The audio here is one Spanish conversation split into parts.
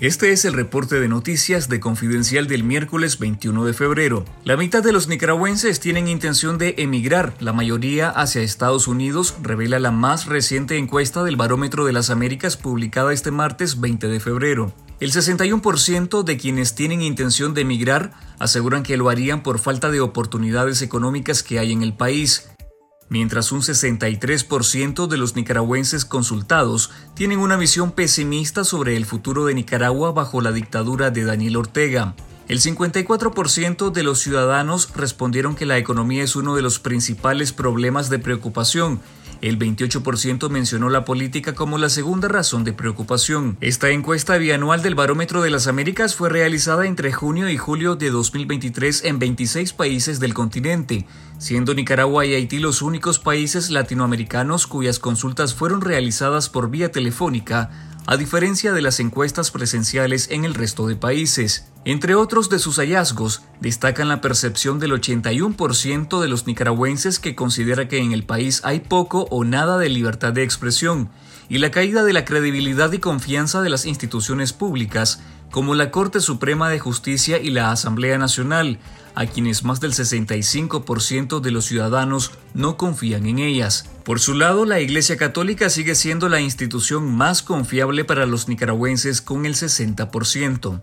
Este es el reporte de noticias de Confidencial del miércoles 21 de febrero. La mitad de los nicaragüenses tienen intención de emigrar, la mayoría hacia Estados Unidos, revela la más reciente encuesta del Barómetro de las Américas publicada este martes 20 de febrero. El 61% de quienes tienen intención de emigrar aseguran que lo harían por falta de oportunidades económicas que hay en el país mientras un 63% de los nicaragüenses consultados tienen una visión pesimista sobre el futuro de Nicaragua bajo la dictadura de Daniel Ortega. El 54% de los ciudadanos respondieron que la economía es uno de los principales problemas de preocupación el 28% mencionó la política como la segunda razón de preocupación. Esta encuesta bianual del Barómetro de las Américas fue realizada entre junio y julio de 2023 en 26 países del continente, siendo Nicaragua y Haití los únicos países latinoamericanos cuyas consultas fueron realizadas por vía telefónica a diferencia de las encuestas presenciales en el resto de países. Entre otros de sus hallazgos, destacan la percepción del 81% de los nicaragüenses que considera que en el país hay poco o nada de libertad de expresión, y la caída de la credibilidad y confianza de las instituciones públicas, como la Corte Suprema de Justicia y la Asamblea Nacional, a quienes más del 65% de los ciudadanos no confían en ellas. Por su lado, la Iglesia Católica sigue siendo la institución más confiable para los nicaragüenses con el 60%.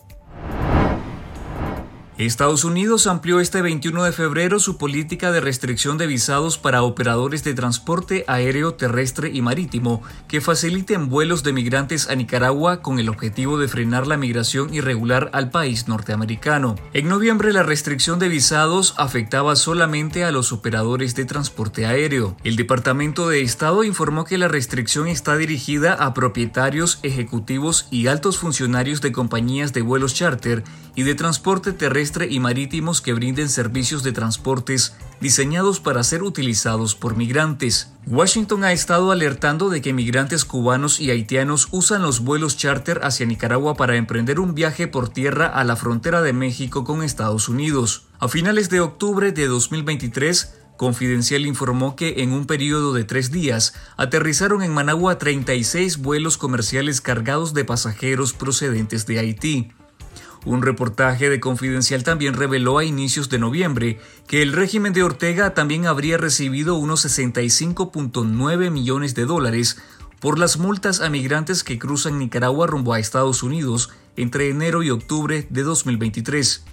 Estados Unidos amplió este 21 de febrero su política de restricción de visados para operadores de transporte aéreo, terrestre y marítimo que faciliten vuelos de migrantes a Nicaragua con el objetivo de frenar la migración irregular al país norteamericano. En noviembre la restricción de visados afectaba solamente a los operadores de transporte aéreo. El Departamento de Estado informó que la restricción está dirigida a propietarios, ejecutivos y altos funcionarios de compañías de vuelos charter y de transporte terrestre y marítimos que brinden servicios de transportes diseñados para ser utilizados por migrantes. Washington ha estado alertando de que migrantes cubanos y haitianos usan los vuelos charter hacia Nicaragua para emprender un viaje por tierra a la frontera de México con Estados Unidos. A finales de octubre de 2023, Confidencial informó que en un periodo de tres días aterrizaron en Managua 36 vuelos comerciales cargados de pasajeros procedentes de Haití. Un reportaje de Confidencial también reveló a inicios de noviembre que el régimen de Ortega también habría recibido unos 65.9 millones de dólares por las multas a migrantes que cruzan Nicaragua rumbo a Estados Unidos entre enero y octubre de 2023.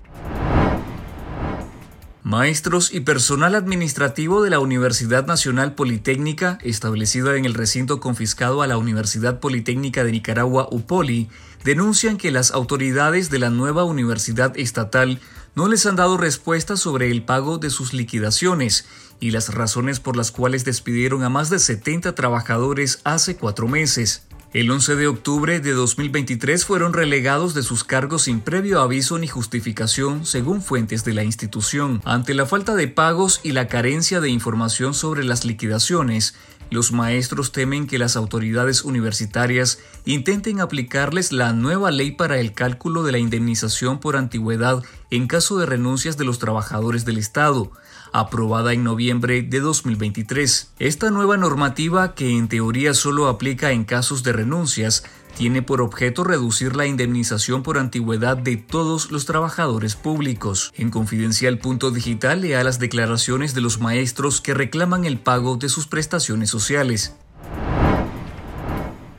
Maestros y personal administrativo de la Universidad Nacional Politécnica, establecida en el recinto confiscado a la Universidad Politécnica de Nicaragua, UPOLI, denuncian que las autoridades de la nueva universidad estatal no les han dado respuesta sobre el pago de sus liquidaciones y las razones por las cuales despidieron a más de 70 trabajadores hace cuatro meses. El 11 de octubre de 2023 fueron relegados de sus cargos sin previo aviso ni justificación, según fuentes de la institución. Ante la falta de pagos y la carencia de información sobre las liquidaciones, los maestros temen que las autoridades universitarias intenten aplicarles la nueva ley para el cálculo de la indemnización por antigüedad en caso de renuncias de los trabajadores del Estado, aprobada en noviembre de 2023. Esta nueva normativa, que en teoría solo aplica en casos de renuncias, tiene por objeto reducir la indemnización por antigüedad de todos los trabajadores públicos. En Confidencial.digital lea las declaraciones de los maestros que reclaman el pago de sus prestaciones sociales.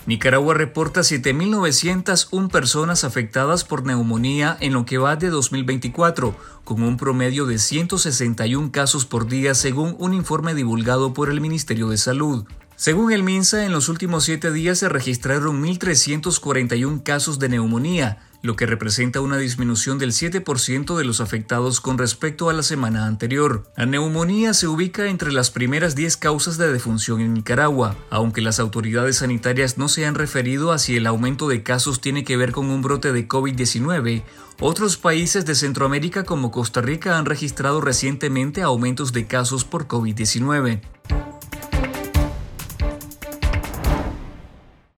Nicaragua reporta 7.901 personas afectadas por neumonía en lo que va de 2024, con un promedio de 161 casos por día según un informe divulgado por el Ministerio de Salud. Según el MINSA, en los últimos siete días se registraron 1.341 casos de neumonía, lo que representa una disminución del 7% de los afectados con respecto a la semana anterior. La neumonía se ubica entre las primeras 10 causas de defunción en Nicaragua, aunque las autoridades sanitarias no se han referido a si el aumento de casos tiene que ver con un brote de COVID-19. Otros países de Centroamérica como Costa Rica han registrado recientemente aumentos de casos por COVID-19.